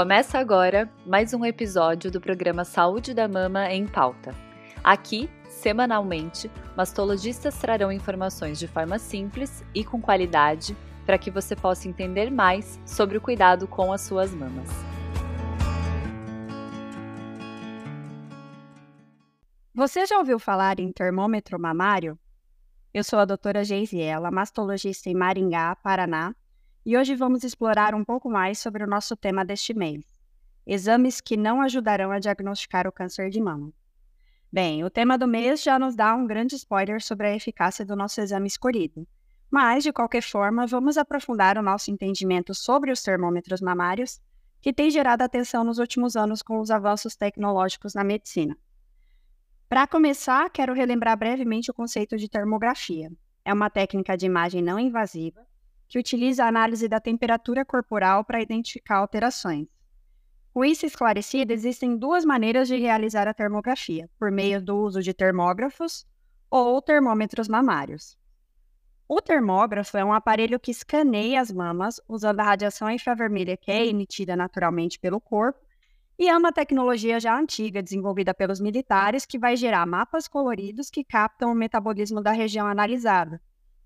Começa agora mais um episódio do programa Saúde da Mama em Pauta. Aqui, semanalmente, mastologistas trarão informações de forma simples e com qualidade para que você possa entender mais sobre o cuidado com as suas mamas. Você já ouviu falar em termômetro mamário? Eu sou a doutora Geisiela, mastologista em Maringá, Paraná, e hoje vamos explorar um pouco mais sobre o nosso tema deste mês: exames que não ajudarão a diagnosticar o câncer de mama. Bem, o tema do mês já nos dá um grande spoiler sobre a eficácia do nosso exame escolhido. Mas, de qualquer forma, vamos aprofundar o nosso entendimento sobre os termômetros mamários, que tem gerado atenção nos últimos anos com os avanços tecnológicos na medicina. Para começar, quero relembrar brevemente o conceito de termografia. É uma técnica de imagem não invasiva que utiliza a análise da temperatura corporal para identificar alterações. Com isso esclarecido, existem duas maneiras de realizar a termografia, por meio do uso de termógrafos ou termômetros mamários. O termógrafo é um aparelho que escaneia as mamas usando a radiação infravermelha que é emitida naturalmente pelo corpo e é uma tecnologia já antiga, desenvolvida pelos militares, que vai gerar mapas coloridos que captam o metabolismo da região analisada,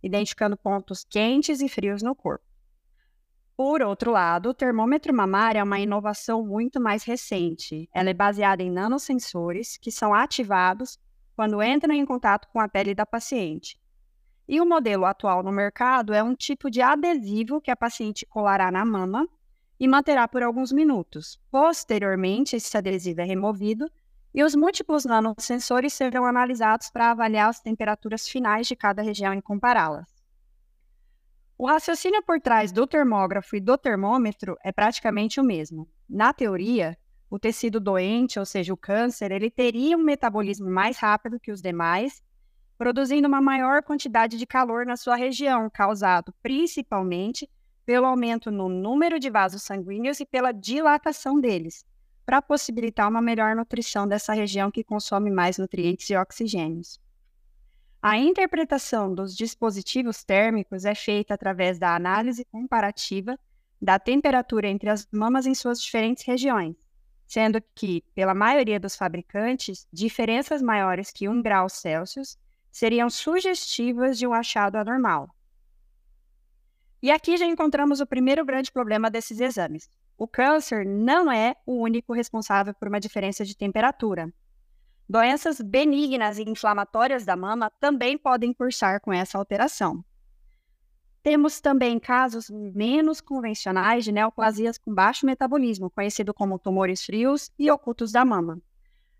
identificando pontos quentes e frios no corpo. Por outro lado, o termômetro mamário é uma inovação muito mais recente. Ela é baseada em nanosensores que são ativados quando entram em contato com a pele da paciente. E o modelo atual no mercado é um tipo de adesivo que a paciente colará na mama e manterá por alguns minutos. Posteriormente, esse adesivo é removido e os múltiplos nanosensores serão analisados para avaliar as temperaturas finais de cada região e compará-las. O raciocínio por trás do termógrafo e do termômetro é praticamente o mesmo. Na teoria, o tecido doente, ou seja, o câncer, ele teria um metabolismo mais rápido que os demais, produzindo uma maior quantidade de calor na sua região, causado principalmente pelo aumento no número de vasos sanguíneos e pela dilatação deles, para possibilitar uma melhor nutrição dessa região que consome mais nutrientes e oxigênios. A interpretação dos dispositivos térmicos é feita através da análise comparativa da temperatura entre as mamas em suas diferentes regiões, sendo que, pela maioria dos fabricantes, diferenças maiores que 1 grau Celsius seriam sugestivas de um achado anormal. E aqui já encontramos o primeiro grande problema desses exames. O câncer não é o único responsável por uma diferença de temperatura. Doenças benignas e inflamatórias da mama também podem cursar com essa alteração. Temos também casos menos convencionais de neoplasias com baixo metabolismo, conhecido como tumores frios e ocultos da mama.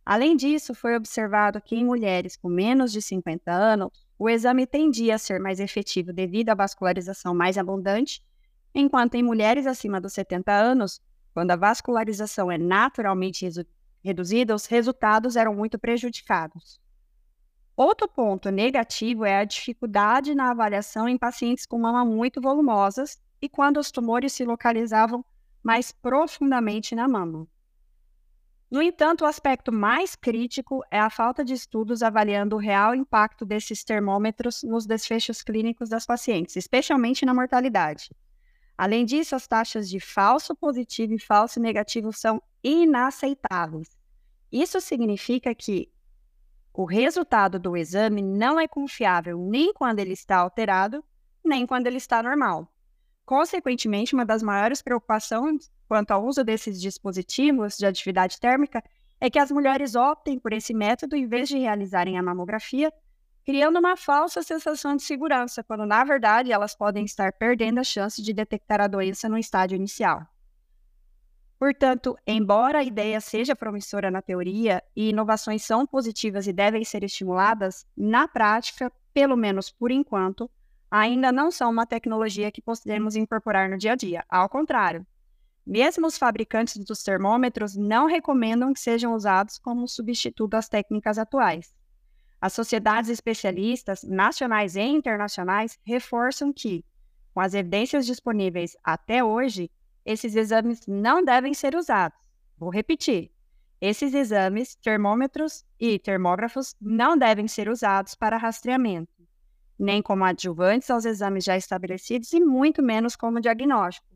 Além disso, foi observado que em mulheres com menos de 50 anos, o exame tendia a ser mais efetivo devido à vascularização mais abundante, enquanto em mulheres acima dos 70 anos, quando a vascularização é naturalmente reduzida, os resultados eram muito prejudicados. Outro ponto negativo é a dificuldade na avaliação em pacientes com mama muito volumosas e quando os tumores se localizavam mais profundamente na mama. No entanto, o aspecto mais crítico é a falta de estudos avaliando o real impacto desses termômetros nos desfechos clínicos das pacientes, especialmente na mortalidade. Além disso, as taxas de falso positivo e falso negativo são inaceitáveis. Isso significa que o resultado do exame não é confiável nem quando ele está alterado, nem quando ele está normal. Consequentemente, uma das maiores preocupações quanto ao uso desses dispositivos de atividade térmica é que as mulheres optem por esse método em vez de realizarem a mamografia, criando uma falsa sensação de segurança, quando na verdade elas podem estar perdendo a chance de detectar a doença no estágio inicial. Portanto, embora a ideia seja promissora na teoria e inovações são positivas e devem ser estimuladas, na prática, pelo menos por enquanto, ainda não são uma tecnologia que podemos incorporar no dia a dia. Ao contrário, mesmo os fabricantes dos termômetros não recomendam que sejam usados como substituto às técnicas atuais. As sociedades especialistas, nacionais e internacionais, reforçam que, com as evidências disponíveis até hoje, esses exames não devem ser usados. Vou repetir: esses exames, termômetros e termógrafos, não devem ser usados para rastreamento, nem como adjuvantes aos exames já estabelecidos e muito menos como diagnóstico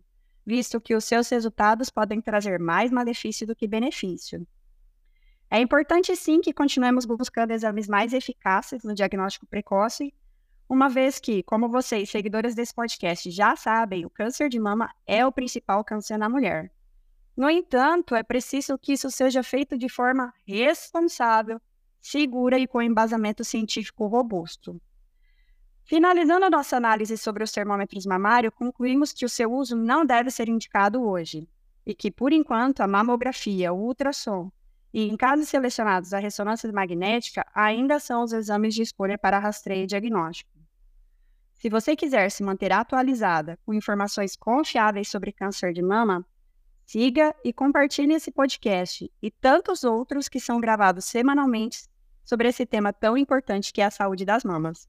visto que os seus resultados podem trazer mais malefício do que benefício. É importante sim que continuemos buscando exames mais eficazes no diagnóstico precoce, uma vez que, como vocês, seguidores desse podcast, já sabem, o câncer de mama é o principal câncer na mulher. No entanto, é preciso que isso seja feito de forma responsável, segura e com embasamento científico robusto. Finalizando a nossa análise sobre os termômetros mamários, concluímos que o seu uso não deve ser indicado hoje e que, por enquanto, a mamografia, o ultrassom e, em casos selecionados, a ressonância magnética ainda são os exames de escolha para rastreio e diagnóstico. Se você quiser se manter atualizada com informações confiáveis sobre câncer de mama, siga e compartilhe esse podcast e tantos outros que são gravados semanalmente sobre esse tema tão importante que é a saúde das mamas.